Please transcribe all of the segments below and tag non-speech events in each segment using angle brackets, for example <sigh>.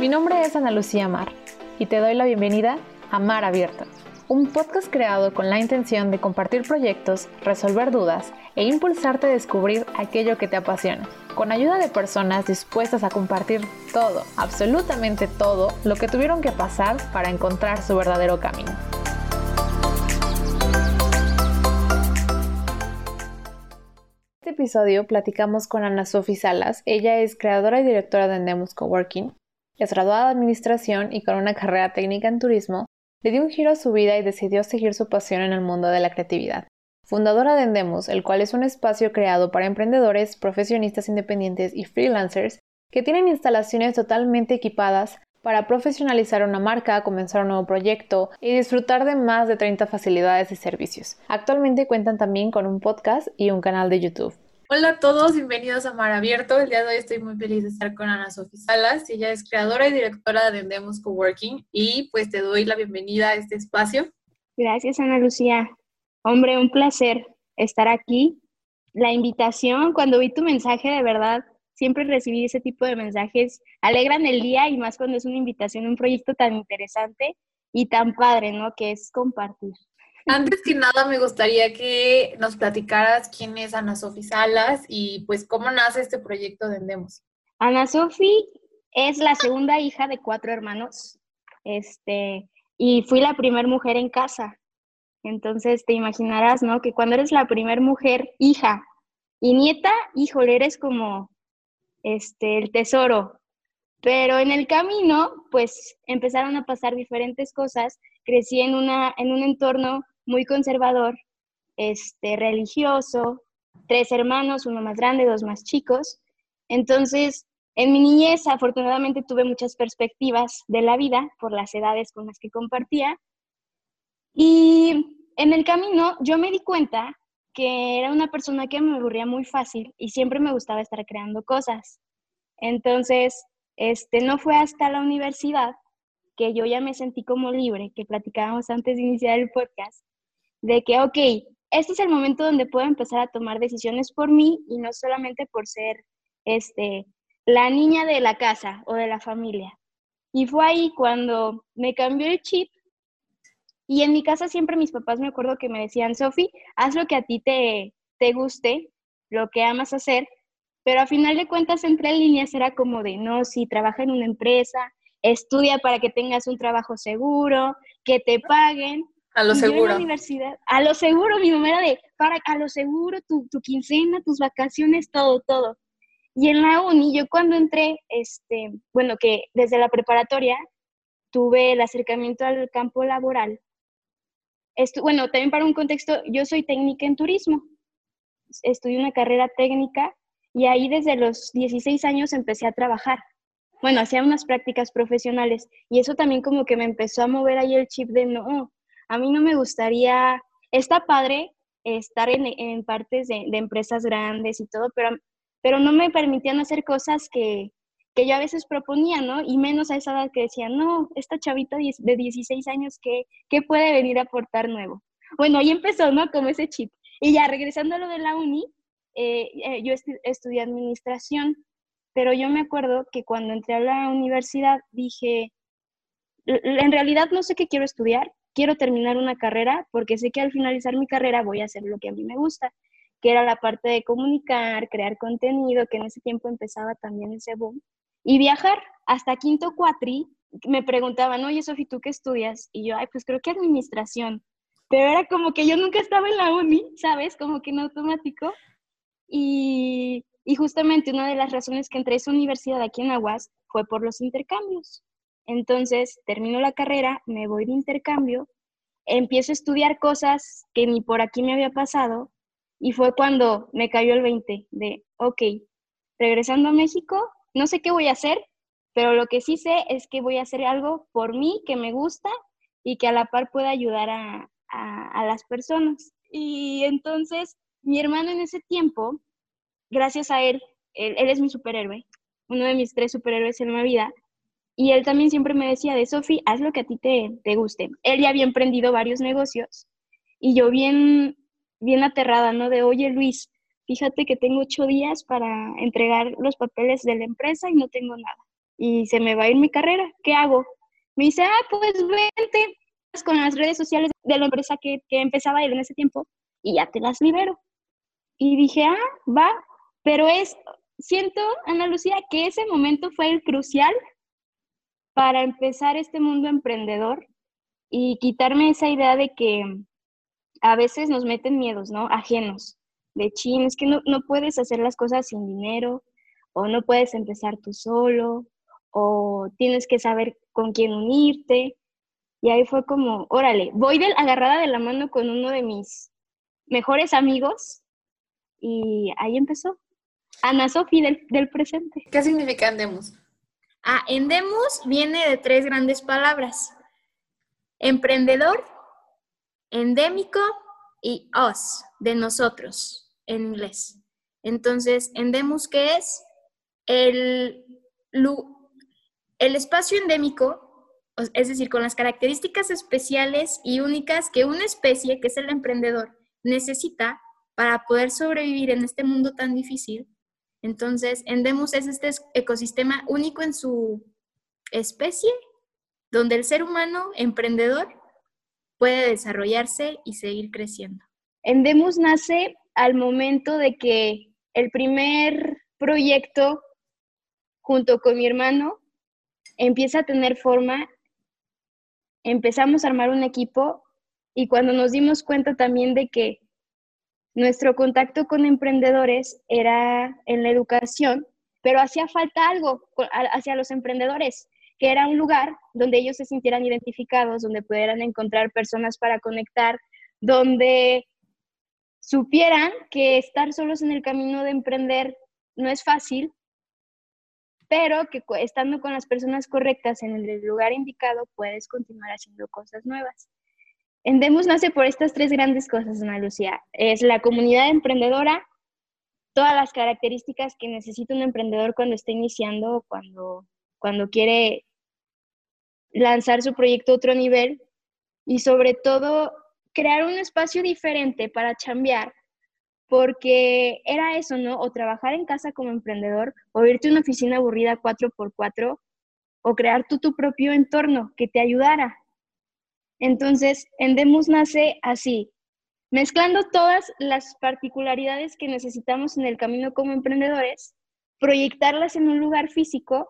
Mi nombre es Ana Lucía Mar y te doy la bienvenida a Mar Abierta, un podcast creado con la intención de compartir proyectos, resolver dudas e impulsarte a descubrir aquello que te apasiona, con ayuda de personas dispuestas a compartir todo, absolutamente todo, lo que tuvieron que pasar para encontrar su verdadero camino. En este episodio platicamos con Ana Sofi Salas. Ella es creadora y directora de Endemos Coworking, es graduada de administración y con una carrera técnica en turismo, le dio un giro a su vida y decidió seguir su pasión en el mundo de la creatividad. Fundadora de Endemos, el cual es un espacio creado para emprendedores, profesionistas independientes y freelancers que tienen instalaciones totalmente equipadas para profesionalizar una marca, comenzar un nuevo proyecto y disfrutar de más de 30 facilidades y servicios. Actualmente cuentan también con un podcast y un canal de YouTube. Hola a todos, bienvenidos a Mar Abierto. El día de hoy estoy muy feliz de estar con Ana Sofía Salas. Ella es creadora y directora de Endemos Coworking y pues te doy la bienvenida a este espacio. Gracias, Ana Lucía. Hombre, un placer estar aquí. La invitación, cuando vi tu mensaje, de verdad, siempre recibí ese tipo de mensajes, alegran el día y más cuando es una invitación un proyecto tan interesante y tan padre, ¿no? Que es compartir. Antes que nada, me gustaría que nos platicaras quién es Ana Sofi Salas y pues cómo nace este proyecto de Endemos. Ana Sofi es la segunda hija de cuatro hermanos, este, y fui la primera mujer en casa. Entonces te imaginarás, ¿no? Que cuando eres la primera mujer, hija y nieta, híjole, eres como este, el tesoro. Pero en el camino, pues empezaron a pasar diferentes cosas. Crecí en, una, en un entorno muy conservador, este, religioso, tres hermanos, uno más grande, dos más chicos. Entonces, en mi niñez, afortunadamente, tuve muchas perspectivas de la vida por las edades con las que compartía. Y en el camino yo me di cuenta que era una persona que me aburría muy fácil y siempre me gustaba estar creando cosas. Entonces, este, no fue hasta la universidad que yo ya me sentí como libre, que platicábamos antes de iniciar el podcast, de que, ok, este es el momento donde puedo empezar a tomar decisiones por mí y no solamente por ser este, la niña de la casa o de la familia. Y fue ahí cuando me cambió el chip y en mi casa siempre mis papás me acuerdo que me decían, Sofi, haz lo que a ti te, te guste, lo que amas hacer, pero a final de cuentas entre líneas era como de, no, si trabaja en una empresa, estudia para que tengas un trabajo seguro, que te paguen, a lo seguro. la universidad, a lo seguro, mi número de, para, a lo seguro, tu, tu, quincena, tus vacaciones, todo, todo. Y en la uni, yo cuando entré, este, bueno, que desde la preparatoria tuve el acercamiento al campo laboral. Estu bueno, también para un contexto, yo soy técnica en turismo. Estudié una carrera técnica y ahí desde los 16 años empecé a trabajar. Bueno, hacía unas prácticas profesionales y eso también como que me empezó a mover ahí el chip de no, a mí no me gustaría, está padre estar en, partes de, empresas grandes y todo, pero, pero no me permitían hacer cosas que, yo a veces proponía, ¿no? Y menos a esa edad que decía, no, esta chavita de 16 años, ¿qué, ¿qué puede venir a aportar nuevo? Bueno, ahí empezó, ¿no? Como ese chip. Y ya regresando a lo de la uni, eh, eh, yo estudié administración, pero yo me acuerdo que cuando entré a la universidad dije, en realidad no sé qué quiero estudiar, quiero terminar una carrera porque sé que al finalizar mi carrera voy a hacer lo que a mí me gusta, que era la parte de comunicar, crear contenido, que en ese tiempo empezaba también ese boom, y viajar hasta quinto cuatri. Me preguntaban, oye, Sofi, ¿tú qué estudias? Y yo, ay, pues creo que administración. Pero era como que yo nunca estaba en la uni, ¿sabes? Como que en automático. Y, y justamente una de las razones que entré a esa universidad aquí en Aguas fue por los intercambios. Entonces, termino la carrera, me voy de intercambio, empiezo a estudiar cosas que ni por aquí me había pasado y fue cuando me cayó el 20 de, ok, regresando a México, no sé qué voy a hacer, pero lo que sí sé es que voy a hacer algo por mí que me gusta y que a la par pueda ayudar a, las personas. Y entonces, mi hermano en ese tiempo, gracias a él, él, él es mi superhéroe, uno de mis tres superhéroes en la vida, y él también siempre me decía de Sofi, haz lo que a ti te, te guste. Él ya había emprendido varios negocios y yo bien, bien aterrada, ¿no? De, oye Luis, fíjate que tengo ocho días para entregar los papeles de la empresa y no tengo nada. y se me va a ir mi carrera, ¿qué hago? Me dice, ah, pues vente con las redes sociales de la empresa que, que empezaba ir en ese tiempo y ya te las libero. Y dije, ah, va, pero es, siento, Ana Lucía, que ese momento fue el crucial para empezar este mundo emprendedor y quitarme esa idea de que a veces nos meten miedos, ¿no? Ajenos, de chin, es que no, no puedes hacer las cosas sin dinero, o no puedes empezar tú solo, o tienes que saber con quién unirte. Y ahí fue como, órale, voy del, agarrada de la mano con uno de mis mejores amigos y ahí empezó. Ana Sofi del, del, presente. ¿Qué significa Endemus? Ah, Endemus viene de tres grandes palabras. Emprendedor, endémico y us, de nosotros, en inglés. Entonces, Endemus, ¿qué es? El, el espacio endémico, es decir, con las características especiales y únicas que una especie, que es el emprendedor, necesita para poder sobrevivir en este mundo tan difícil. Entonces, Endemus es este ecosistema único en su especie, donde el ser humano emprendedor puede desarrollarse y seguir creciendo. Endemus nace al momento de que el primer proyecto junto con mi hermano empieza a tener forma, empezamos a armar un equipo y cuando nos dimos cuenta también de que nuestro contacto con emprendedores era en la educación, pero hacía falta algo hacia los emprendedores, que era un lugar donde ellos se sintieran identificados, donde pudieran encontrar personas para conectar, donde supieran que estar solos en el camino de emprender no es fácil, pero que estando con las personas correctas en el lugar indicado puedes continuar haciendo cosas nuevas. Endemus nace por estas tres grandes cosas, Ana Lucía. Es la comunidad emprendedora, todas las características que necesita un emprendedor cuando está iniciando cuando, cuando quiere lanzar su proyecto a otro nivel y sobre todo crear un espacio diferente para chambear porque era eso, ¿no? O trabajar en casa como emprendedor, o irte a una oficina aburrida 4x4, o crear tú tu propio entorno que te ayudara. Entonces, Endemus nace así, mezclando todas las particularidades que necesitamos en el camino como emprendedores, proyectarlas en un lugar físico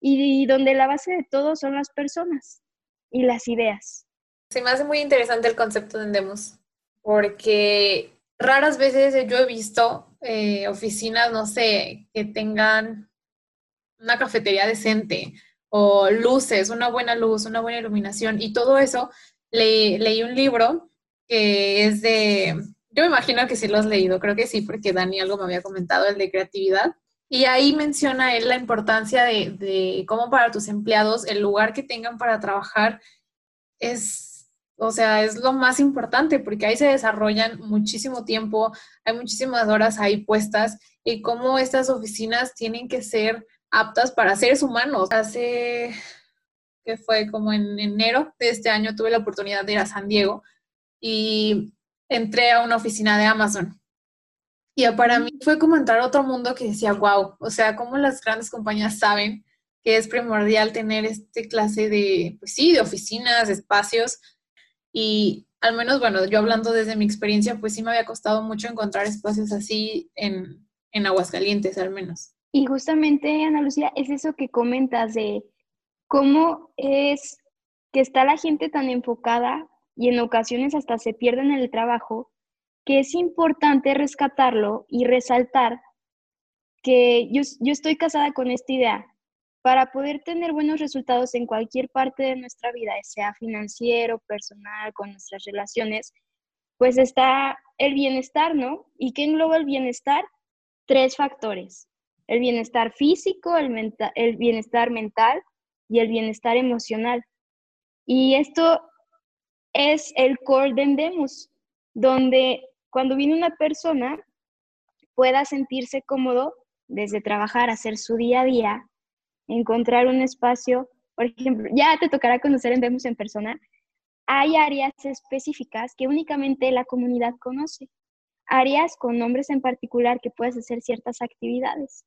y donde la base de todo son las personas y las ideas. Se me hace muy interesante el concepto de Endemus, porque raras veces yo he visto eh, oficinas, no sé, que tengan una cafetería decente o luces, una buena luz, una buena iluminación y todo eso. leí un libro que es de, yo me imagino que sí lo has leído, creo que sí, porque Dani algo me había comentado, el de creatividad. Y ahí menciona él la importancia de, de cómo para tus empleados el lugar que tengan para trabajar es o sea, es lo más importante porque ahí se desarrollan muchísimo tiempo, hay muchísimas horas ahí puestas y cómo estas oficinas tienen que ser aptas para seres humanos. Hace, que fue como en enero de este año, tuve la oportunidad de ir a San Diego y entré a una oficina de Amazon. Y para mí fue como entrar a otro mundo que decía, wow, o sea, cómo las grandes compañías saben que es primordial tener este clase de, pues sí, de oficinas, espacios y al menos, bueno, yo hablando desde mi experiencia, pues sí me había costado mucho encontrar espacios así en, en Aguascalientes, al menos. Y justamente, Ana Lucía, es eso que comentas de cómo es que está la gente tan enfocada y en ocasiones hasta se pierden en el trabajo, que es importante rescatarlo y resaltar que yo, yo estoy casada con esta idea para poder tener buenos resultados en cualquier parte de nuestra vida, sea financiero, personal, con nuestras relaciones, pues está el bienestar, ¿no? ¿Y qué engloba el bienestar? Tres factores. El bienestar físico, el, bienestar mental y el bienestar emocional. Y esto es el core de Endemus, donde cuando viene una persona pueda sentirse cómodo desde trabajar, hacer su día a día, encontrar un espacio, por ejemplo, ya te tocará conocer en Vemos en persona, hay áreas específicas que únicamente la comunidad conoce, áreas con nombres en particular que puedes hacer ciertas actividades.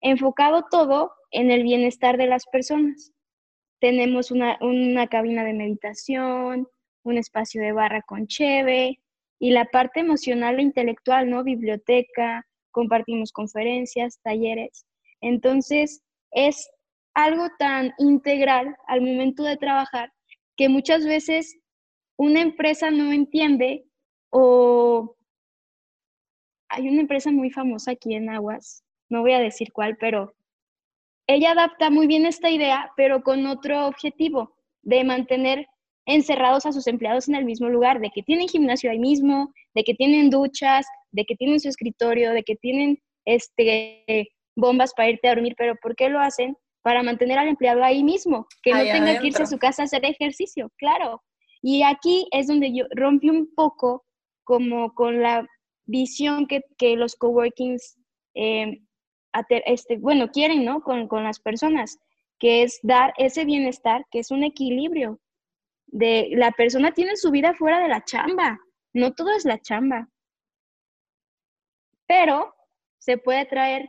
Enfocado todo en el bienestar de las personas. Tenemos una, una cabina de meditación, un espacio de barra con cheve y la parte emocional e intelectual, ¿no? Biblioteca, compartimos conferencias, talleres. Entonces, es algo tan integral al momento de trabajar que muchas veces una empresa no entiende o hay una empresa muy famosa aquí en Aguas, no voy a decir cuál, pero ella adapta muy bien esta idea, pero con otro objetivo, de mantener encerrados a sus empleados en el mismo lugar, de que tienen gimnasio ahí mismo, de que tienen duchas, de que tienen su escritorio, de que tienen este, bombas para irte a dormir, pero ¿por qué lo hacen? Para mantener al empleado ahí mismo, que no tenga que irse a su casa a hacer ejercicio, claro. Y aquí es donde yo rompí un poco como con la visión que, que los coworkings, eh, este, bueno, quieren, ¿no? Con, con las personas, que es dar ese bienestar, que es un equilibrio. De la persona tiene su vida fuera de la chamba, no todo es la chamba. Pero se puede traer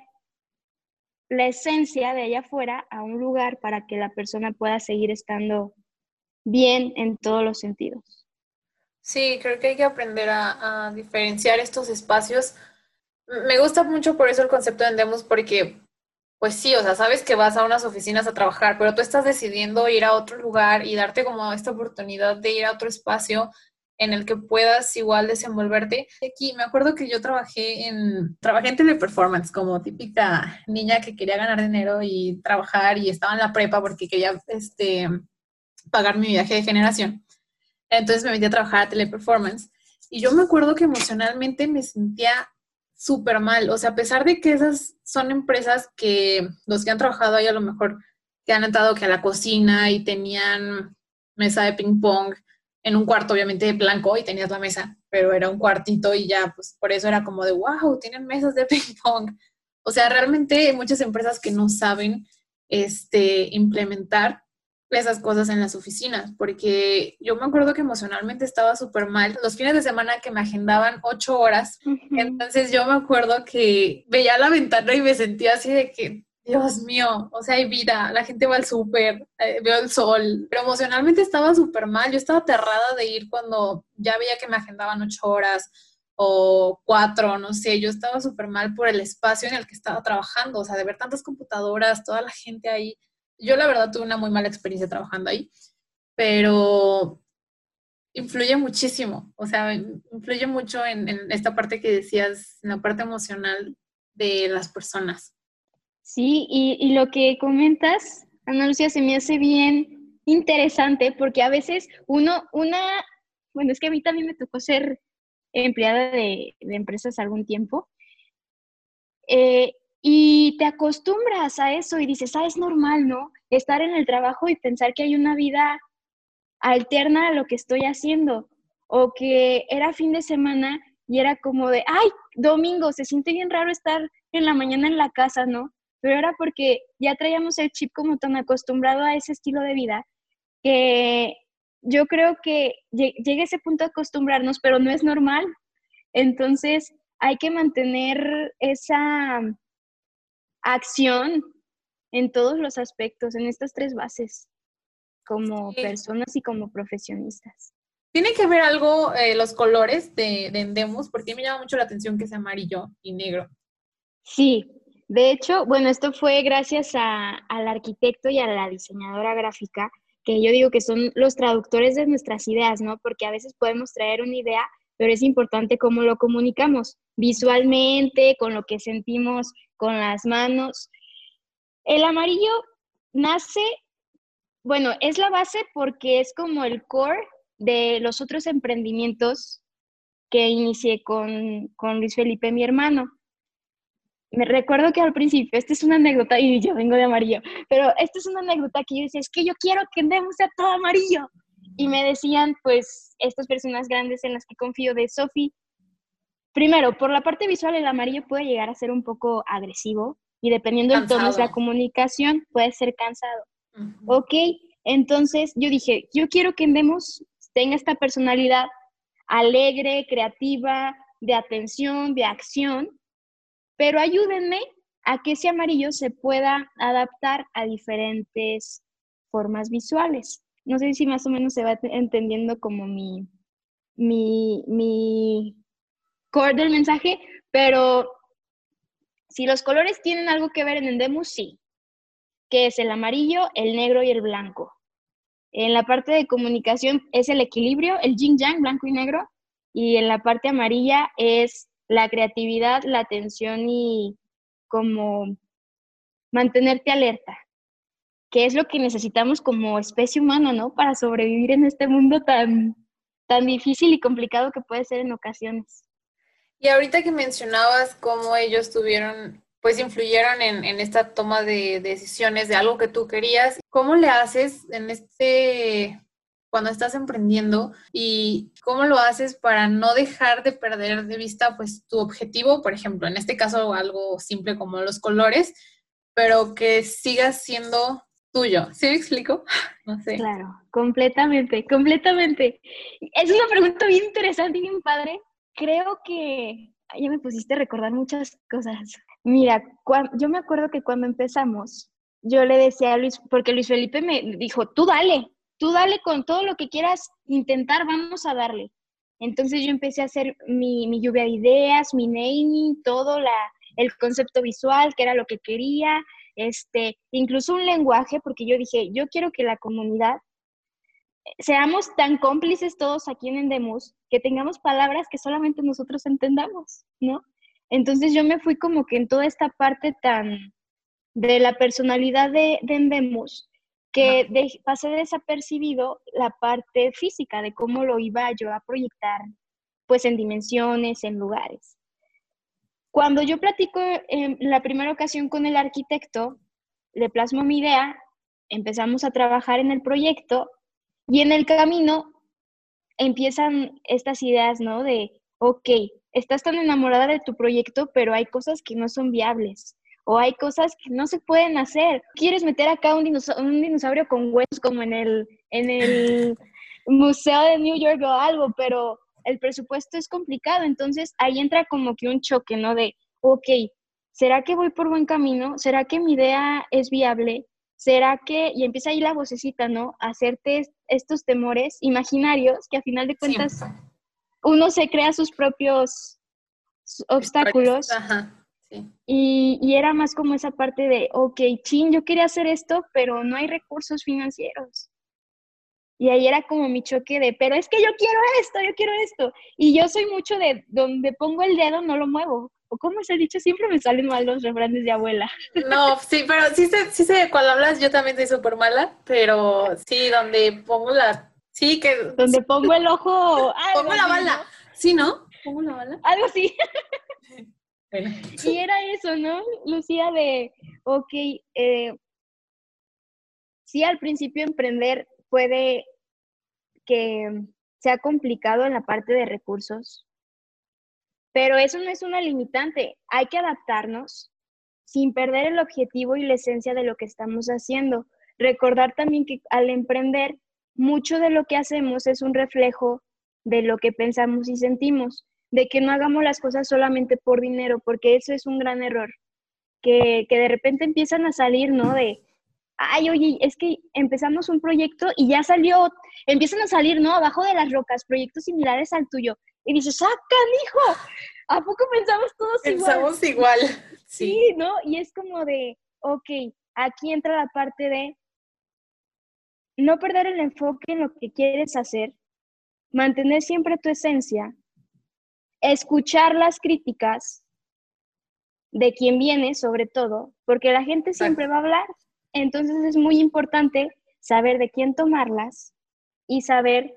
la esencia de allá afuera a un lugar para que la persona pueda seguir estando bien en todos los sentidos. Sí, creo que hay que aprender a, diferenciar estos espacios. Me gusta mucho por eso el concepto de Demos, porque, pues sí, o sea, sabes que vas a unas oficinas a trabajar, pero tú estás decidiendo ir a otro lugar y darte como esta oportunidad de ir a otro espacio en el que puedas igual desenvolverte. Aquí me acuerdo que yo trabajé en, trabajé en teleperformance como típica niña que quería ganar dinero y trabajar y estaba en la prepa porque quería este, pagar mi viaje de generación. Entonces me metí a trabajar a teleperformance y yo me acuerdo que emocionalmente me sentía súper mal. O sea, a pesar de que esas son empresas que los que han trabajado ahí a lo mejor que han entrado que a la cocina y tenían mesa de ping pong en un cuarto obviamente blanco y tenías la mesa, pero era un cuartito y ya, pues por eso era como de, wow, tienen mesas de <laughs> ping pong. O sea, realmente hay muchas empresas que no saben este, implementar esas cosas en las oficinas, porque yo me acuerdo que emocionalmente estaba súper mal. Los fines de semana que me agendaban ocho horas, entonces yo me acuerdo que veía la ventana y me sentía así de que Dios mío, o sea, hay vida, la gente va al súper, eh, veo el sol, pero emocionalmente estaba súper mal, yo estaba aterrada de ir cuando ya veía que me agendaban ocho horas o cuatro, no sé, yo estaba súper mal por el espacio en el que estaba trabajando, o sea, de ver tantas computadoras, toda la gente ahí. Yo la verdad tuve una muy mala experiencia trabajando ahí, pero influye muchísimo, o sea, influye mucho en, esta parte que decías, en la parte emocional de las personas. Sí, y, lo que comentas, Ana Lucia, se me hace bien interesante porque a veces uno, una, bueno, es que a mí también me tocó ser empleada de, empresas algún tiempo. Eh, y te acostumbras a eso y dices, ah, es normal, ¿no? Estar en el trabajo y pensar que hay una vida alterna a lo que estoy haciendo. O que era fin de semana y era como de, ay, domingo, se siente bien raro estar en la mañana en la casa, ¿no? pero era porque ya traíamos el chip como tan acostumbrado a ese estilo de vida que yo creo que llega ese punto de acostumbrarnos, pero no es normal. Entonces hay que mantener esa acción en todos los aspectos, en estas tres bases, como personas y como profesionistas. Tiene que ver algo eh, los colores de, de Endemos, porque me llama mucho la atención que sea amarillo y negro. Sí, de hecho, bueno, esto fue gracias al arquitecto y a la diseñadora gráfica, que yo digo que son los traductores de nuestras ideas, ¿no? Porque a veces podemos traer una idea, pero es importante cómo lo comunicamos, visualmente, con lo que sentimos con las manos. El amarillo nace, bueno, es la base porque es como el core de los otros emprendimientos que inicié con, con Luis Felipe, mi hermano me recuerdo que al principio, esta es una anécdota, y yo vengo de amarillo, pero esta es una anécdota que yo decía, es que yo quiero que andemos a todo amarillo. Y me decían, pues, estas personas grandes en las que confío de Sofi, primero, por la parte visual, el amarillo puede llegar a ser un poco agresivo y dependiendo del tono de la comunicación, puede ser cansado. Ok, entonces yo dije, yo quiero que andemos, tenga esta personalidad alegre, creativa, de atención, de acción, pero ayúdenme a que ese amarillo se pueda adaptar a diferentes formas visuales. No sé si más o menos se va entendiendo como mi, mi, mi core del mensaje, pero si los colores tienen algo que ver en Endemus, sí, que es el amarillo, el negro y el blanco. En la parte de comunicación es el equilibrio, el yin yang, blanco y negro, y en la parte amarilla es la creatividad, la atención y como mantenerte alerta, que es lo que necesitamos como especie humana, ¿no? Para sobrevivir en este mundo tan, tan difícil y complicado que puede ser en ocasiones. Y ahorita que mencionabas cómo ellos tuvieron, pues influyeron en, esta toma de decisiones de algo que tú querías, ¿cómo le haces en este cuando estás emprendiendo y cómo lo haces para no dejar de perder de vista pues tu objetivo, por ejemplo, en este caso algo simple como los colores, pero que sigas siendo tuyo. ¿Sí me explico? <laughs> No sé. Claro, completamente, completamente. Es una pregunta bien interesante y bien padre. Creo que ya me pusiste a recordar muchas cosas. Mira, yo me acuerdo que cuando empezamos, yo le decía a Luis, porque Luis Felipe me dijo, tú dale, tú dale con todo lo que quieras intentar, vamos a darle. Entonces yo empecé a hacer mi, lluvia de ideas, mi naming, todo la, el concepto visual, que era lo que quería, este, incluso un lenguaje, porque yo dije, yo quiero que la comunidad seamos tan cómplices todos aquí en Endemus, que tengamos palabras que solamente nosotros entendamos, ¿no? Entonces yo me fui como que en toda esta parte tan de la personalidad de, de Endemus, que pasé desapercibido la parte física de cómo lo iba yo a proyectar, pues en dimensiones, en lugares. Cuando yo platico en la primera ocasión con el arquitecto, le plasmo mi idea, empezamos a trabajar en el proyecto y en el camino empiezan estas ideas, ¿no? De, ok, estás tan enamorada de tu proyecto, pero hay cosas que no son viables o hay cosas que no se pueden hacer. Quieres meter acá un dinosaurio, con huesos como en el, en el <laughs> Museo de New York o algo, pero el presupuesto es complicado, entonces ahí entra como que un choque, ¿no? De, ok, ¿será que voy por buen camino? ¿Será que mi idea es viable? ¿Será que, y empieza ahí la vocecita, ¿no? Hacerte estos temores imaginarios que a final de cuentas uno se crea sus propios obstáculos. Ajá. Y, era más como esa parte de, ok, chin, yo quería hacer esto, pero no hay recursos financieros. Y ahí era como mi choque de, pero es que yo quiero esto, yo quiero esto. Y yo soy mucho de, donde pongo el dedo no lo muevo. O como se ha dicho, siempre me salen mal los refranes de abuela. No, sí, pero sí sé, sí sé, cuando hablas yo también soy súper mala, pero sí, donde pongo la, sí que... Donde pongo el ojo... Pongo la bala, ¿sí, no? Pongo la bala. Algo así. <laughs> Y era eso, ¿no, Lucía? De, ok, eh, sí, al principio emprender puede que sea complicado en la parte de recursos, pero eso no es una limitante. Hay que adaptarnos sin perder el objetivo y la esencia de lo que estamos haciendo. Recordar también que al emprender, mucho de lo que hacemos es un reflejo de lo que pensamos y sentimos de que no hagamos las cosas solamente por dinero, porque eso es un gran error, que, de repente empiezan a salir, ¿no? De, ay, oye, es que empezamos un proyecto y ya salió, empiezan a salir, ¿no? Abajo de las rocas, proyectos similares al tuyo. Y dices, ¡ah, hijo! ¿A poco pensamos todos igual? Pensamos igual. Sí. sí, ¿no? Y es como de, ok, aquí entra la parte de no perder el enfoque en lo que quieres hacer, mantener siempre tu esencia escuchar las críticas de quien viene, sobre todo, porque la gente siempre va a hablar. Entonces es muy importante saber de quién tomarlas y saber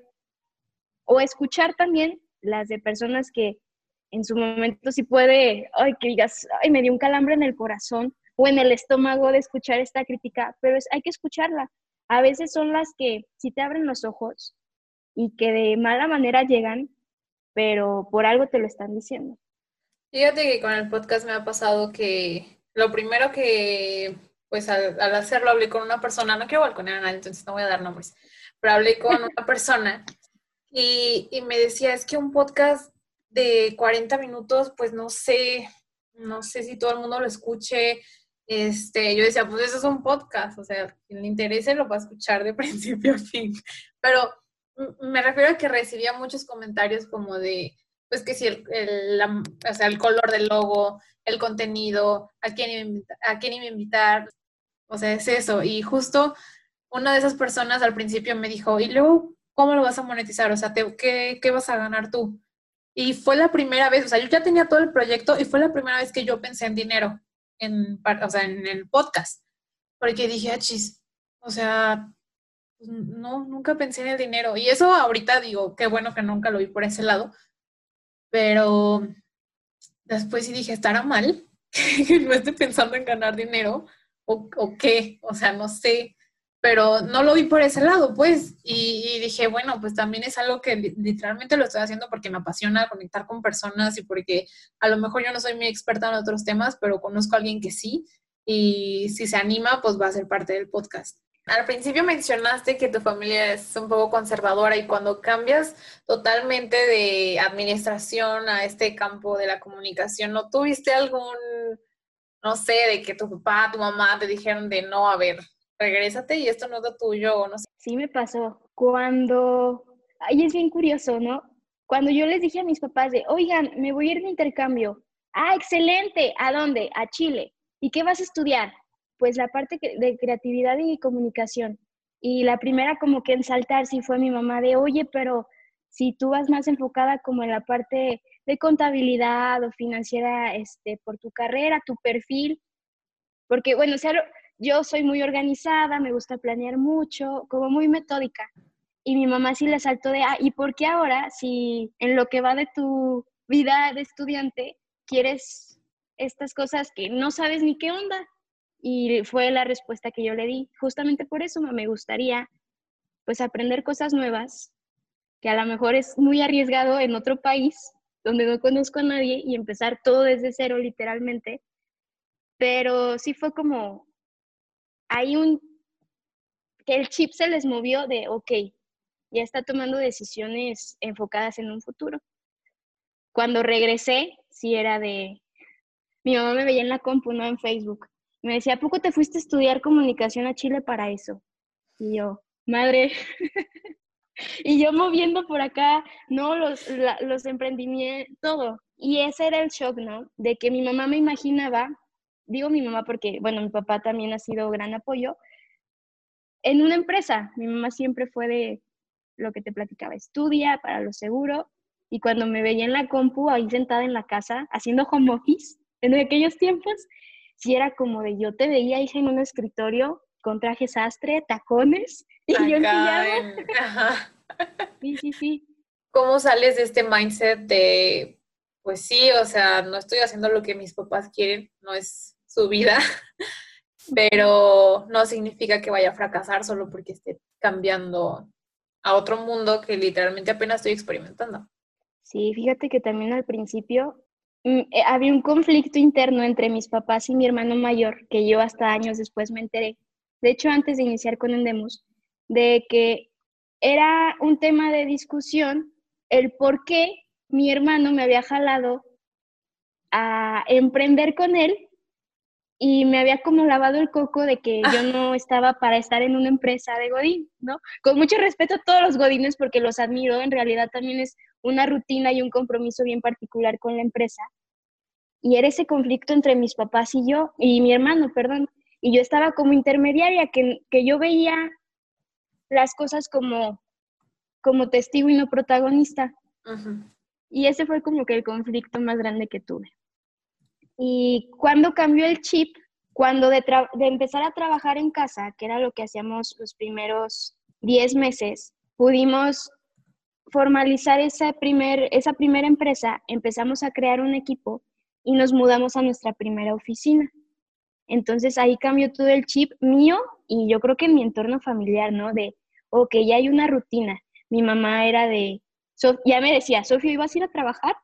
o escuchar también las de personas que en su momento si puede, ay, que digas, ay, me dio un calambre en el corazón o en el estómago de escuchar esta crítica, pero es, hay que escucharla. A veces son las que si te abren los ojos y que de mala manera llegan, pero por algo te lo están diciendo. Fíjate que con el podcast me ha pasado que lo primero que, pues al, hacerlo, hablé con una persona, no quiero balconear a nadie, entonces no voy a dar nombres, pero hablé con <laughs> una persona y, y me decía, es que un podcast de 40 minutos, pues no sé, no sé si todo el mundo lo escuche. Este, yo decía, pues eso es un podcast, o sea, quien le interese lo va a escuchar de <laughs> principio a fin. Pero me refiero a que recibía muchos comentarios como de, pues que si el, el, o sea, el color del logo, el contenido, a quién, a quién iba a invitar, o sea, es eso. Y justo una de esas personas al principio me dijo, ¿y luego cómo lo vas a monetizar? O sea, ¿qué, ¿qué vas a ganar tú? Y fue la primera vez, o sea, yo ya tenía todo el proyecto y fue la primera vez que yo pensé en dinero, en, o sea, en el podcast. Porque dije, ah, o sea, pues, no, nunca pensé en el dinero. Y eso ahorita digo, qué bueno que nunca lo vi por ese lado. Pero después sí dije, ¿estará mal <laughs> que no esté pensando en ganar dinero? ¿O, o qué? O sea, no sé pero no lo vi por ese lado, pues, y, dije, bueno, pues también es algo que literalmente lo estoy haciendo porque me apasiona conectar con personas y porque a lo mejor yo no soy muy experta en otros temas, pero conozco a alguien que sí, y si se anima, pues va a ser parte del podcast. Al principio mencionaste que tu familia es un poco conservadora y cuando cambias totalmente de administración a este campo de la comunicación, ¿no tuviste algún, no sé, de que tu papá, tu mamá te dijeron de no, a ver, regrésate y esto no es lo tuyo, o no sé. Sí me pasó. Cuando, ahí es bien curioso, ¿no? Cuando yo les dije a mis papás de, oigan, me voy a ir de intercambio. Ah, excelente. ¿A dónde? A Chile. ¿Y qué vas a estudiar? Pues la parte de creatividad y comunicación. Y la primera como que en saltar sí fue mi mamá de, oye, pero si tú vas más enfocada como en la parte de contabilidad o financiera este, por tu carrera, tu perfil, porque bueno, sea, yo soy muy organizada, me gusta planear mucho, como muy metódica. Y mi mamá sí le saltó de, ah, ¿y por qué ahora, si en lo que va de tu vida de estudiante, quieres estas cosas que no sabes ni qué onda? Y fue la respuesta que yo le di. Justamente por eso me gustaría, pues, aprender cosas nuevas, que a lo mejor es muy arriesgado en otro país, donde no conozco a nadie, y empezar todo desde cero, literalmente. Pero sí fue como hay un, que el chip se les movió de, ok, ya está tomando decisiones enfocadas en un futuro. Cuando regresé, sí era de, mi mamá me veía en la compu, no en Facebook. Me decía, ¿a poco te fuiste a estudiar comunicación a Chile para eso? Y yo, madre. <laughs> y yo moviendo por acá, no, los, los emprendimientos, todo. Y ese era el shock, ¿no? De que mi mamá me imaginaba digo mi mamá porque, bueno, mi papá también ha sido gran apoyo, en una empresa. Mi mamá siempre fue de lo que te platicaba, estudia para lo seguro. Y cuando me veía en la compu, ahí sentada en la casa, haciendo home office, en aquellos tiempos, sí era como de yo te veía, hija, en un escritorio con traje sastre, tacones, y yo en Sí, sí, sí. ¿Cómo sales de este mindset de, pues sí, o sea, no estoy haciendo lo que mis papás quieren, no es su vida, <laughs> pero no significa que vaya a fracasar solo porque esté cambiando a otro mundo que literalmente apenas estoy experimentando. Sí, fíjate que también al principio mm, eh, había un conflicto interno entre mis papás y mi hermano mayor, que yo hasta años después me enteré. De hecho, antes de iniciar con Endemos, de que era un tema de discusión el por qué mi hermano me había jalado a emprender con él y me había como lavado el coco de que yo no estaba para estar en una empresa de Godín, ¿no? Con mucho respeto a todos los Godines porque los admiro, en realidad también es una rutina y un compromiso bien particular con la empresa. Y era ese conflicto entre mis papás y yo, y mi hermano, perdón. Y yo estaba como intermediaria, que, que yo veía las cosas como, como testigo y no protagonista. Y ese fue como que el conflicto más grande que tuve. Y cuando cambió el chip, cuando de, empezar a trabajar en casa, que era lo que hacíamos los primeros 10 meses, pudimos formalizar esa, primer, esa primera empresa, empezamos a crear un equipo y nos mudamos a nuestra primera oficina. Entonces ahí cambió todo el chip mío y yo creo que en mi entorno familiar, ¿no? De, ok, ya hay una rutina. Mi mamá era de, ya me decía, Sofía, ¿ibas a ir a trabajar?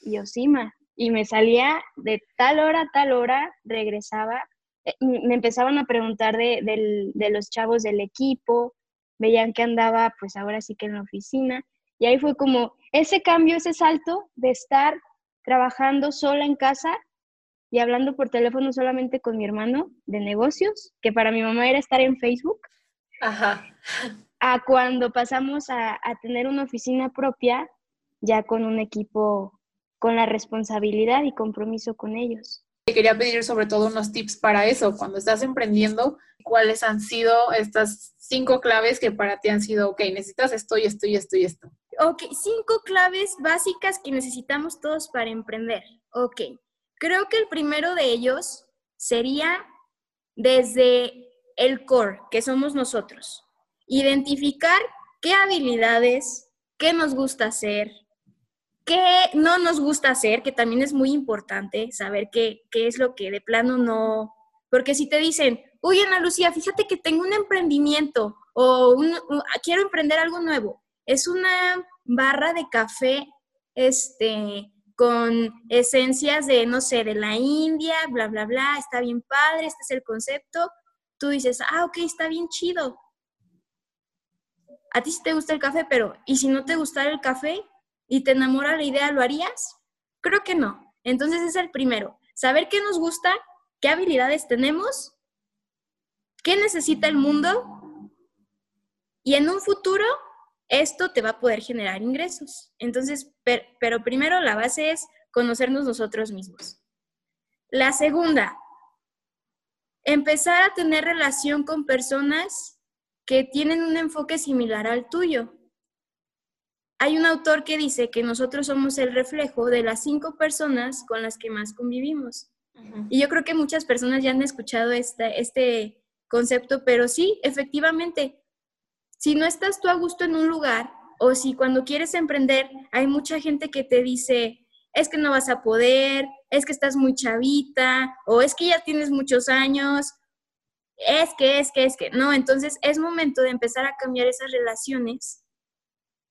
Y yo, sí, ma y me salía de tal hora a tal hora, regresaba, eh, me empezaban a preguntar de, de, los chavos del equipo, veían que andaba pues ahora sí que en la oficina, y ahí fue como ese cambio, ese salto de estar trabajando sola en casa y hablando por teléfono solamente con mi hermano de negocios, que para mi mamá era estar en Facebook, Ajá. a cuando pasamos a, a tener una oficina propia, ya con un equipo con la responsabilidad y compromiso con ellos. Te quería pedir sobre todo unos tips para eso, cuando estás emprendiendo, cuáles han sido estas cinco claves que para ti han sido, ok, necesitas esto y esto y esto y esto. Ok, cinco claves básicas que necesitamos todos para emprender. Ok, creo que el primero de ellos sería desde el core, que somos nosotros. Identificar qué habilidades, qué nos gusta hacer, qué no nos gusta hacer, que también es muy importante saber qué, qué es lo que de plano no... Porque si te dicen, uy, Ana Lucía, fíjate que tengo un emprendimiento o un, quiero emprender algo nuevo. Es una barra de café este, con esencias de, no sé, de la India, bla, bla, bla, está bien padre, este es el concepto. Tú dices, ah, ok, está bien chido. A ti sí te gusta el café, pero ¿y si no te gustara el café y te enamora la idea, lo harías? Creo que no. Entonces es el primero, saber qué nos gusta, qué habilidades tenemos, qué necesita el mundo y en un futuro esto te va a poder generar ingresos. Entonces, per, pero primero la base es conocernos nosotros mismos. La segunda, empezar a tener relación con personas que tienen un enfoque similar al tuyo. Hay un autor que dice que nosotros somos el reflejo de las cinco personas con las que más convivimos. Y yo creo que muchas personas ya han escuchado esta, este concepto, pero sí, efectivamente, si no estás tú a gusto en un lugar o si cuando quieres emprender hay mucha gente que te dice, es que no vas a poder, es que estás muy chavita o es que ya tienes muchos años, es que, es que, es que, no, entonces es momento de empezar a cambiar esas relaciones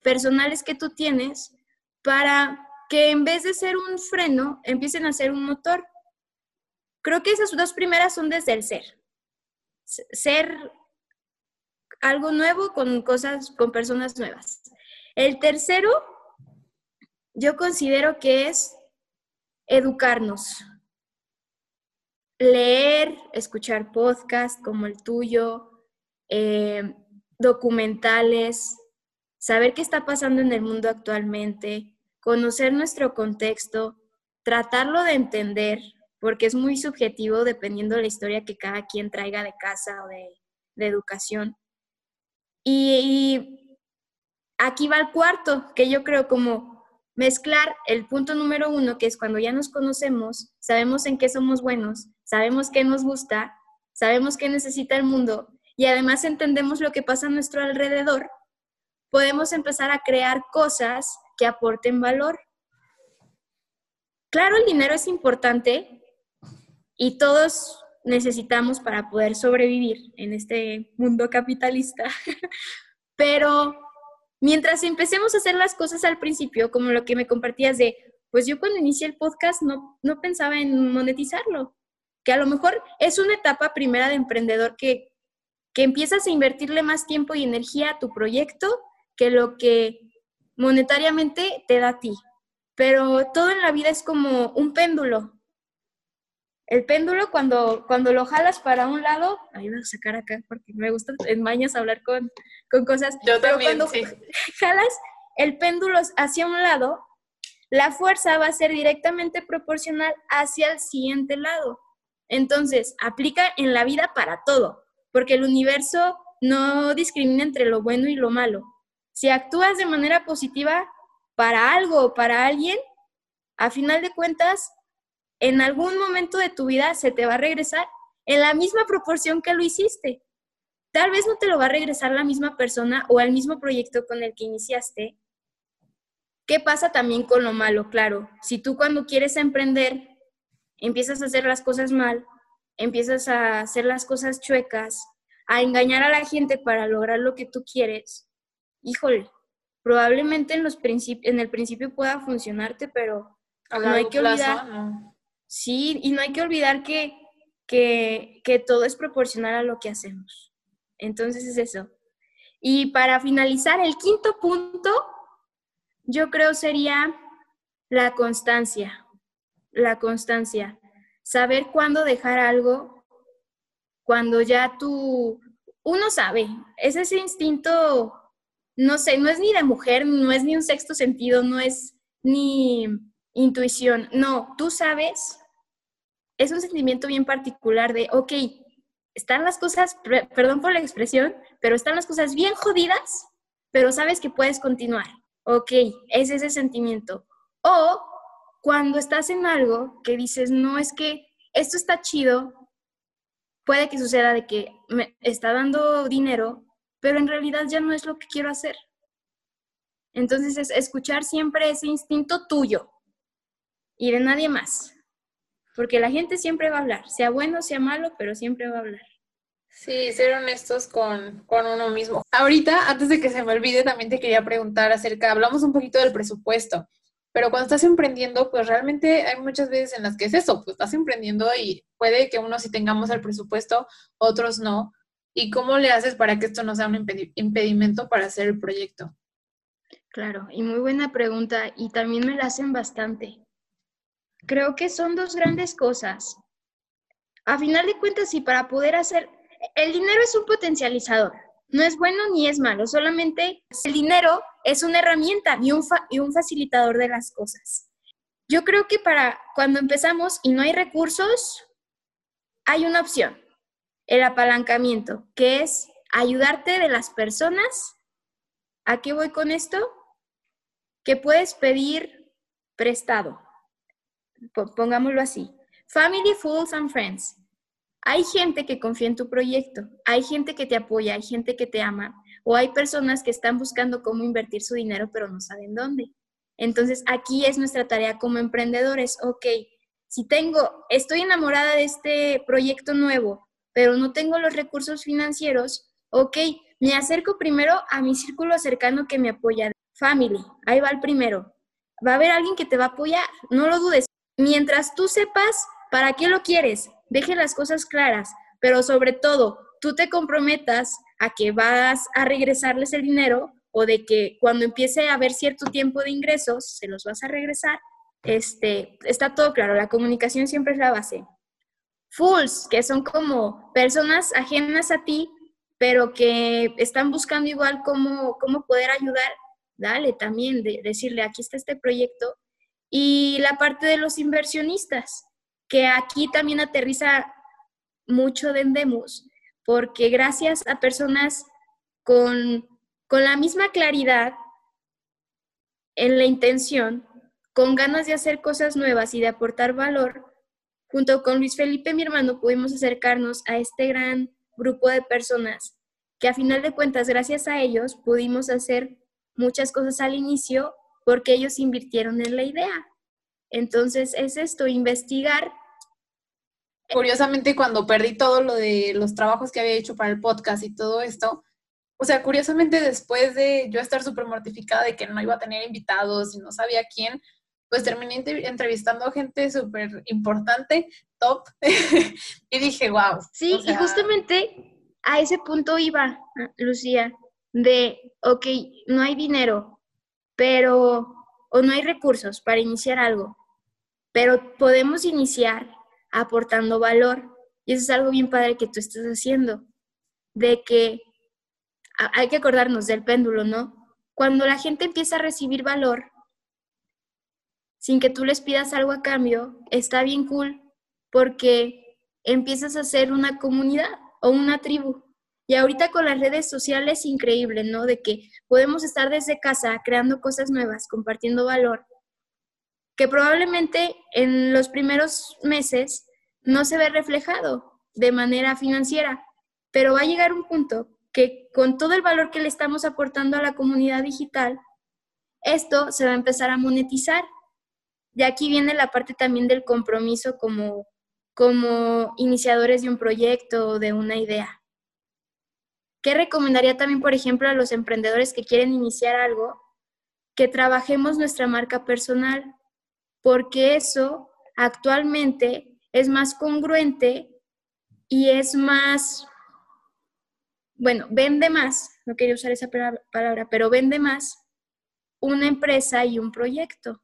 personales que tú tienes para que en vez de ser un freno, empiecen a ser un motor. Creo que esas dos primeras son desde el ser. Ser algo nuevo con cosas, con personas nuevas. El tercero, yo considero que es educarnos. Leer, escuchar podcasts como el tuyo, eh, documentales, saber qué está pasando en el mundo actualmente, conocer nuestro contexto, tratarlo de entender, porque es muy subjetivo dependiendo de la historia que cada quien traiga de casa o de, educación. Y, y, aquí va el cuarto, que yo creo como mezclar el punto número uno, que es cuando ya nos conocemos, sabemos en qué somos buenos, sabemos qué nos gusta, sabemos qué necesita el mundo y además entendemos lo que pasa a nuestro alrededor, podemos empezar a crear cosas que aporten valor. Claro, el dinero es importante y todos necesitamos para poder sobrevivir en este mundo capitalista, <laughs> pero mientras empecemos a hacer las cosas al principio, como lo que me compartías de, pues yo cuando inicié el podcast no, no pensaba en monetizarlo, que a lo mejor es una etapa primera de emprendedor que, que empiezas a invertirle más tiempo y energía a tu proyecto que lo que monetariamente te da a ti. Pero todo en la vida es como un péndulo. El péndulo cuando, cuando lo jalas para un lado, ahí voy a sacar acá porque me gusta en mañas hablar con, con cosas. Yo pero también, cuando sí. <laughs> jalas el péndulo hacia un lado, la fuerza va a ser directamente proporcional hacia el siguiente lado. Entonces, aplica en la vida para todo, porque el universo no discrimina entre lo bueno y lo malo. Si actúas de manera positiva para algo o para alguien, a final de cuentas, en algún momento de tu vida se te va a regresar en la misma proporción que lo hiciste. Tal vez no te lo va a regresar la misma persona o al mismo proyecto con el que iniciaste. ¿Qué pasa también con lo malo? Claro, si tú cuando quieres emprender empiezas a hacer las cosas mal, empiezas a hacer las cosas chuecas, a engañar a la gente para lograr lo que tú quieres, híjole, probablemente en, los en el principio pueda funcionarte, pero A no hay que plazo, olvidar, no. sí, y no hay que olvidar que, que, que todo es proporcional a lo que hacemos. Entonces es eso. Y para finalizar, el quinto punto, yo creo sería la constancia. La constancia. saber cuándo dejar algo, cuando ya tú, uno sabe, es ese instinto, no sé, no es ni de mujer, no es ni un sexto sentido, no es ni intuición, no, tú sabes, es un sentimiento bien particular de, ok, están las cosas, perdón por la expresión, pero están las cosas bien jodidas, pero sabes que puedes continuar. Ok, es ese sentimiento. O cuando estás en algo que dices, no, es que esto está chido, puede que suceda de que me está dando dinero, pero en realidad ya no es lo que quiero hacer. Entonces es escuchar siempre ese instinto tuyo y de nadie más. Porque la gente siempre va a hablar, sea bueno, sea malo, pero siempre va a hablar. Sí, ser honestos con, con, uno mismo. Ahorita, antes de que se me olvide, también te quería preguntar acerca, hablamos un poquito del presupuesto, pero cuando estás emprendiendo, pues realmente hay muchas veces en las que es eso, pues estás emprendiendo y puede que unos sí tengamos el presupuesto, otros no. ¿Y cómo le haces para que esto no sea un impedimento para hacer el proyecto? Claro, y muy buena pregunta, y también me la hacen bastante. Creo que son dos grandes cosas. A final de cuentas, y para poder hacer, el dinero es un potencializador, no es bueno ni es malo, solamente el dinero es una herramienta y un, y un facilitador de las cosas. Yo creo que para cuando empezamos y no hay recursos, hay una opción, el apalancamiento, que es ayudarte de las personas. ¿A qué voy con esto? Que puedes pedir prestado pongámoslo así. Family, fools and friends. Hay gente que confía en tu proyecto, hay gente que te apoya, hay gente que te ama, o hay personas que están buscando cómo invertir su dinero pero no saben dónde. Entonces, aquí es nuestra tarea como emprendedores. Ok, si tengo, estoy enamorada de este proyecto nuevo, pero no tengo los recursos financieros, ok, me acerco primero a mi círculo cercano que me apoya. Family, ahí va el primero. Va a haber alguien que te va a apoyar, no lo dudes. Mientras tú sepas para qué lo quieres, deje las cosas claras, pero sobre todo, tú te comprometas a que vas a regresarles el dinero o de que cuando empiece a haber cierto tiempo de ingresos, se los vas a regresar. Este, está todo claro, la comunicación siempre es la base. Fools, que son como personas ajenas a ti, pero que están buscando igual cómo, cómo poder ayudar, dale también, de, decirle, aquí está este proyecto, y la parte de los inversionistas, que aquí también aterriza mucho de Endemus, porque gracias a personas con, con la misma claridad en la intención, con ganas de hacer cosas nuevas y de aportar valor, junto con Luis Felipe, mi hermano, pudimos acercarnos a este gran grupo de personas que a final de cuentas, gracias a ellos, pudimos hacer muchas cosas al inicio porque ellos invirtieron en la idea. Entonces es esto, investigar. Curiosamente, cuando perdí todo lo de los trabajos que había hecho para el podcast y todo esto, o sea, curiosamente después de yo estar súper mortificada de que no iba a tener invitados y no sabía quién, pues terminé entrevistando gente súper importante, top, <laughs> y dije, wow. Sí, y justamente a ese punto iba, Lucía, de, ok, no hay dinero, pero, o no hay recursos para iniciar algo, pero podemos iniciar aportando valor. Y eso es algo bien padre que tú estás haciendo, de que hay que acordarnos del péndulo, ¿no? Cuando la gente empieza a recibir valor, sin que tú les pidas algo a cambio, está bien cool porque empiezas a ser una comunidad o una tribu. Y ahorita con las redes sociales, increíble, ¿no? De que podemos estar desde casa creando cosas nuevas, compartiendo valor, que probablemente en los primeros meses no se ve reflejado de manera financiera, pero va a llegar un punto que con todo el valor que le estamos aportando a la comunidad digital, esto se va a empezar a monetizar. Y aquí viene la parte también del compromiso como, como iniciadores de un proyecto o de una idea. ¿Qué recomendaría también, por ejemplo, a los emprendedores que quieren iniciar algo? Que trabajemos nuestra marca personal, porque eso actualmente es más congruente y es más, bueno, vende más, no quería usar esa palabra, pero vende más una empresa y un proyecto.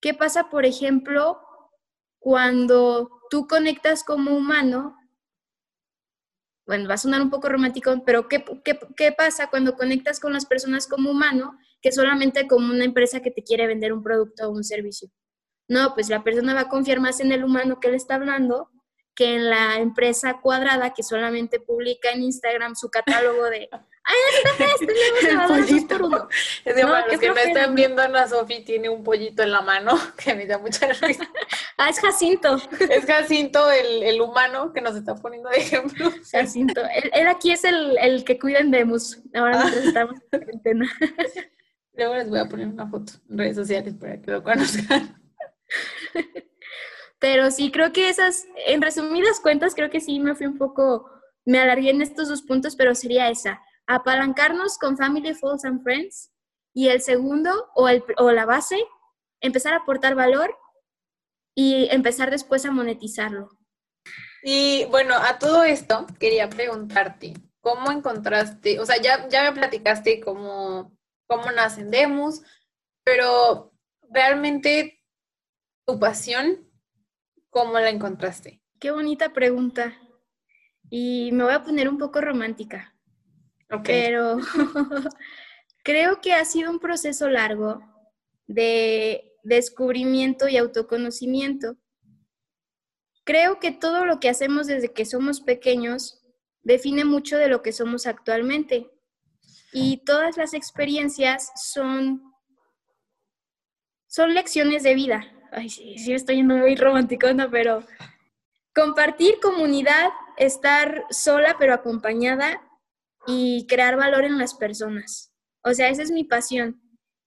¿Qué pasa, por ejemplo, cuando tú conectas como humano, bueno, va a sonar un poco romántico, pero ¿qué, qué, qué pasa cuando conectas con las personas como humano que solamente como una empresa que te quiere vender un producto o un servicio? No, pues la persona va a confiar más en el humano que le está hablando que en la empresa cuadrada que solamente publica en Instagram su catálogo de ¡Ay, esta vez tenemos el pollito! Es que para los que me están viendo, Ana Sofi tiene un pollito en la mano <laughs> que me da mucha risa. <laughs> ah, es Jacinto. <laughs> Es Jacinto, el, el, humano que nos está poniendo de ejemplo. Jacinto. Él, aquí es el, el que cuida en Demus. Ahora nosotros estamos en cuarentena. Luego les voy a poner una foto en redes sociales para que lo conozcan. Pero sí, creo que esas, en resumidas cuentas, creo que sí me fui un poco, me alargué en estos dos puntos, pero sería esa, apalancarnos con Family, Falls and Friends. Y el segundo, o, el, o la base, empezar a aportar valor y empezar después a monetizarlo. Y bueno, a todo esto quería preguntarte, ¿cómo encontraste, o sea, ya, ya me platicaste cómo, cómo nacen pero realmente tu pasión ¿Cómo la encontraste? Qué bonita pregunta. Y me voy a poner un poco romántica. Pero <laughs> creo que ha sido un proceso largo de descubrimiento y autoconocimiento. Creo que todo lo que hacemos desde que somos pequeños define mucho de lo que somos actualmente. Y todas las experiencias son, son lecciones de vida ay, sí, sí estoy muy romanticona, pero compartir comunidad, estar sola pero acompañada y crear valor en las personas. O sea, esa es mi pasión.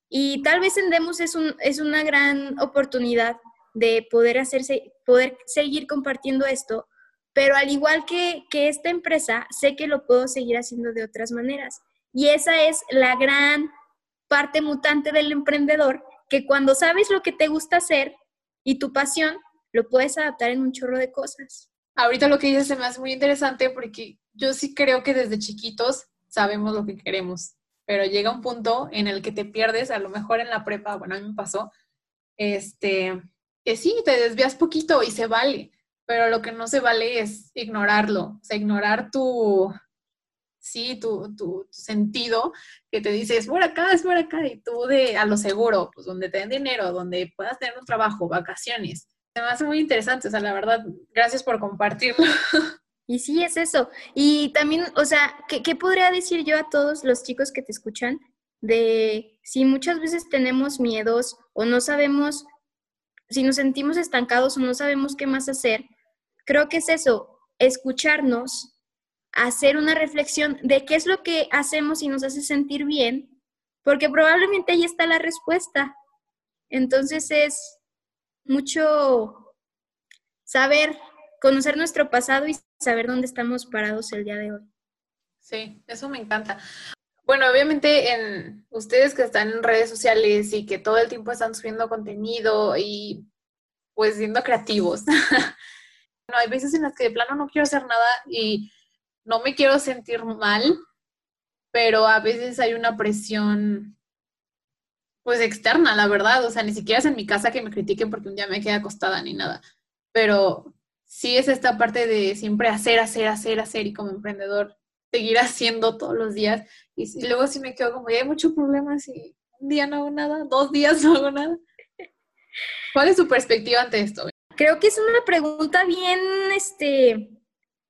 Y tal vez en Demos es, un, es una gran oportunidad de poder, hacerse, poder seguir compartiendo esto, pero al igual que, que esta empresa, sé que lo puedo seguir haciendo de otras maneras. Y esa es la gran parte mutante del emprendedor, que cuando sabes lo que te gusta hacer y tu pasión, lo puedes adaptar en un chorro de cosas. Ahorita lo que dices se me hace muy interesante porque yo sí creo que desde chiquitos sabemos lo que queremos, pero llega un punto en el que te pierdes, a lo mejor en la prepa, bueno, a mí me pasó, este, que sí, te desvías poquito y se vale, pero lo que no se vale es ignorarlo, o sea, ignorar tu, sí, tu, tu, sentido que te dice, es por acá, es por acá, y tú de a lo seguro, pues donde te den dinero, donde puedas tener un trabajo, vacaciones. Se me hace muy interesante, o sea, la verdad, gracias por compartirlo. <laughs> Y sí, es eso. Y también, o sea, ¿qué, ¿qué, podría decir yo a todos los chicos que te escuchan? De si muchas veces tenemos miedos o no sabemos, si nos sentimos estancados o no sabemos qué más hacer, creo que es eso, escucharnos, hacer una reflexión de qué es lo que hacemos y nos hace sentir bien, porque probablemente ahí está la respuesta. Entonces es mucho saber, conocer nuestro pasado y saber dónde estamos parados el día de hoy. Sí, eso me encanta. Bueno, obviamente en ustedes que están en redes sociales y que todo el tiempo están subiendo contenido y pues siendo creativos. <laughs> no, hay veces en las que de plano no quiero hacer nada y no me quiero sentir mal, pero a veces hay una presión pues externa, la verdad, o sea, ni siquiera es en mi casa que me critiquen porque un día me quedé acostada ni nada, pero sí es esta parte de siempre hacer, hacer, hacer, hacer y como emprendedor seguir <laughs> haciendo todos los días y, luego sí me quedo como, ya hay muchos problemas y un día no hago nada, dos días <laughs> no hago nada. ¿Cuál es su perspectiva ante esto? Creo que es una pregunta bien, este,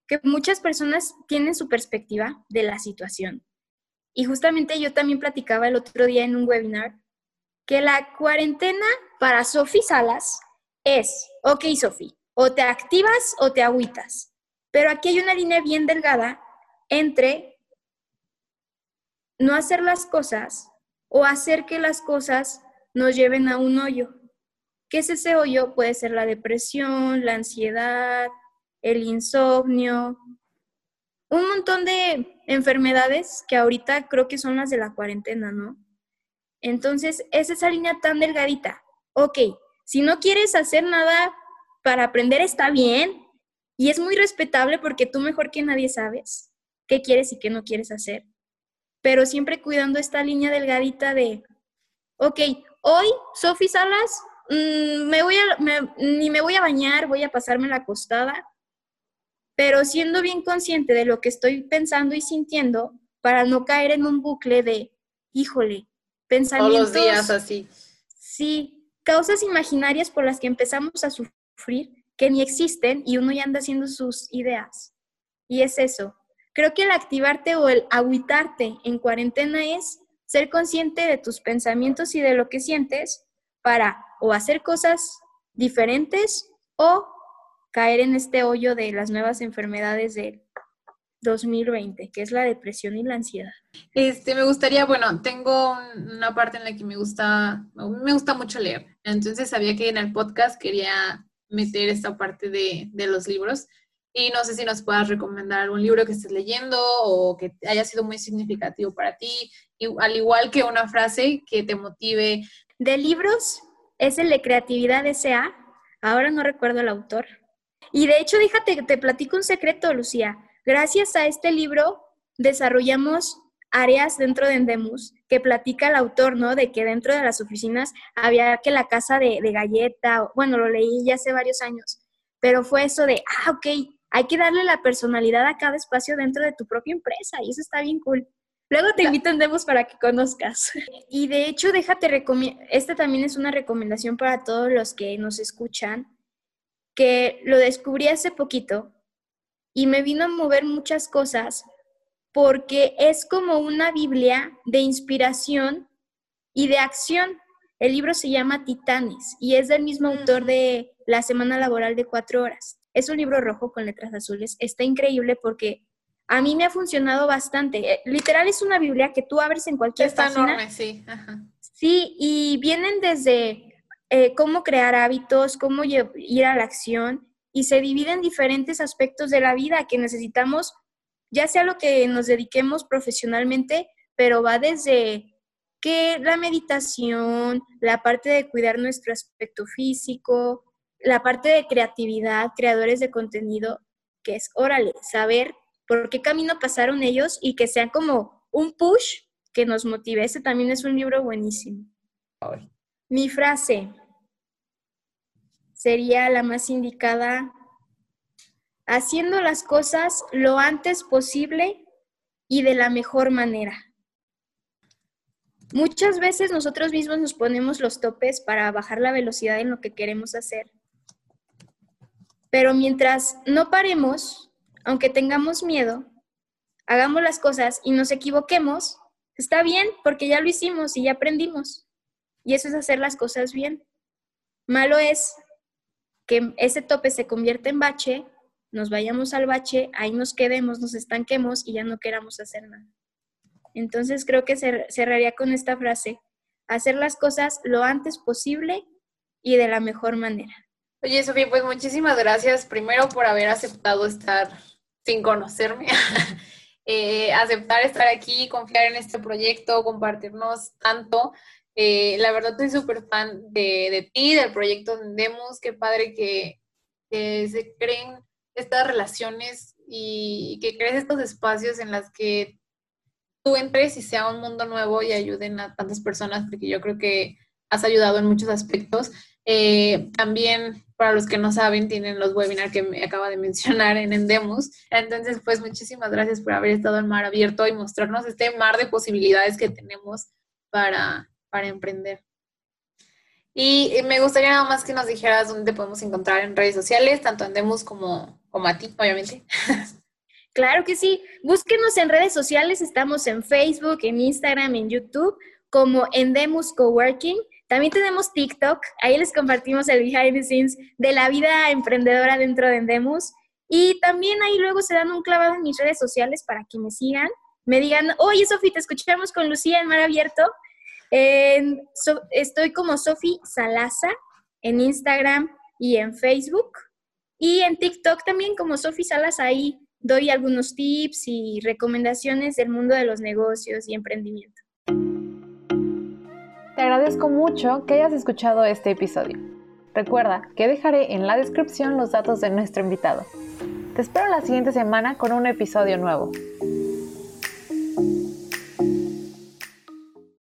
que muchas personas tienen su perspectiva de la situación. Y justamente yo también platicaba el otro día en un webinar que la cuarentena para Sofi Salas es, ok Sofi, o te activas o te agüitas. Pero aquí hay una línea bien delgada entre no hacer las cosas o hacer que las cosas nos lleven a un hoyo. ¿Qué es ese hoyo? Puede ser la depresión, la ansiedad, el insomnio, un montón de enfermedades que ahorita creo que son las de la cuarentena, ¿no? Entonces, es esa línea tan delgadita. Ok, si no quieres hacer nada para aprender, está bien. Y es muy respetable porque tú mejor que nadie sabes qué quieres y qué no quieres hacer. Pero siempre cuidando esta línea delgadita de, ok, hoy Sofi Salas mm, me voy a, me- ni me voy a bañar, voy a pasarme la acostada, pero siendo bien consciente de lo que estoy pensando y sintiendo para no caer en un bucle de, híjole, Todos pensamientos. los días así. Sí, causas imaginarias por las que empezamos a sufrir que ni existen y uno ya anda haciendo sus ideas. Y es eso. Creo que el activarte o el agüitarte en cuarentena es ser consciente de tus pensamientos y de lo que sientes para o hacer cosas diferentes o caer en este hoyo de las nuevas enfermedades del 2020, que es la depresión y la ansiedad. Este, me gustaría, bueno, tengo un- una parte en la que me gusta, me gusta mucho leer. Entonces sabía que en el podcast quería meter esta parte de, de los libros. Y no sé si nos puedas recomendar algún libro que estés leyendo o que haya sido muy significativo para ti, y, al igual que una frase que te motive. De libros es el de Creatividad S.A. Ahora no recuerdo el autor. Y de hecho, déjate, te platico un secreto, Lucía. Gracias a este libro desarrollamos áreas dentro de Endemus que platica el autor, ¿no? De que dentro de las oficinas había que la casa de, de galleta, o- bueno, lo leí ya hace varios años, pero fue eso de, ah, ok, hay que darle la personalidad a cada espacio dentro de tu propia empresa y eso está bien cool. Luego te invito a Endemus para que conozcas. <laughs> Y de hecho, déjate recomiendo, esta también es una recomendación para todos los que nos escuchan, que lo descubrí hace poquito y me vino a mover muchas cosas porque es como una Biblia de inspiración y de acción. El libro se llama Titanes y es del mismo autor de La Semana Laboral de Cuatro Horas. Es un libro rojo con letras azules. Está increíble porque a mí me ha funcionado bastante. Eh, Literal es una Biblia que tú abres en cualquier Está página. enorme, sí. Ajá. Sí, y vienen desde eh, cómo crear hábitos, cómo ir a la acción, y se dividen en diferentes aspectos de la vida que necesitamos, ya sea lo que nos dediquemos profesionalmente, pero va desde que la meditación, la parte de cuidar nuestro aspecto físico, la parte de creatividad, creadores de contenido, que es, órale, saber por qué camino pasaron ellos y que sea como un push que nos motive. Ese también es un libro buenísimo. Ay. Mi frase sería la más indicada, haciendo las cosas lo antes posible y de la mejor manera. Muchas veces nosotros mismos nos ponemos los topes para bajar la velocidad en lo que queremos hacer. Pero mientras no paremos, aunque tengamos miedo, hagamos las cosas y nos equivoquemos, está bien porque ya lo hicimos y ya aprendimos. Y eso es hacer las cosas bien. Malo es que ese tope se convierta en bache, nos vayamos al bache, ahí nos quedemos, nos estanquemos y ya no queramos hacer nada. Entonces creo que cer- cerraría con esta frase, hacer las cosas lo antes posible y de la mejor manera. Oye, Sofía, pues muchísimas gracias primero por haber aceptado estar sin conocerme, <laughs> eh, aceptar estar aquí, confiar en este proyecto, compartirnos tanto. Eh, la verdad, estoy súper fan de, de ti, del proyecto Demos. Qué padre que se creen estas relaciones y que crees estos espacios en los que tú entres y sea un mundo nuevo y ayuden a tantas personas, porque yo creo que has ayudado en muchos aspectos. Eh, también, para los que no saben, tienen los webinars que me acaba de mencionar en Endemus. Entonces, pues muchísimas gracias por haber estado en Mar Abierto y mostrarnos este mar de posibilidades que tenemos para, para emprender. Y me gustaría nada más que nos dijeras dónde te podemos encontrar en redes sociales, tanto en Demus como, como a ti, obviamente. <laughs> Claro que sí. Búsquenos en redes sociales. Estamos en Facebook, en Instagram, en YouTube, como Endemus Coworking. También tenemos TikTok. Ahí les compartimos el behind the scenes de la vida emprendedora dentro de Endemus. Y también ahí luego se dan un clavado en mis redes sociales para que me sigan. Me digan, oye, Sofi, te escuchamos con Lucía en Mar Abierto. So- estoy como Sofi Salaza en Instagram y en Facebook. Y en TikTok también como Sofi Salas, ahí doy algunos tips y recomendaciones del mundo de los negocios y emprendimiento. Te agradezco mucho que hayas escuchado este episodio. Recuerda que dejaré en la descripción los datos de nuestro invitado. Te espero la siguiente semana con un episodio nuevo.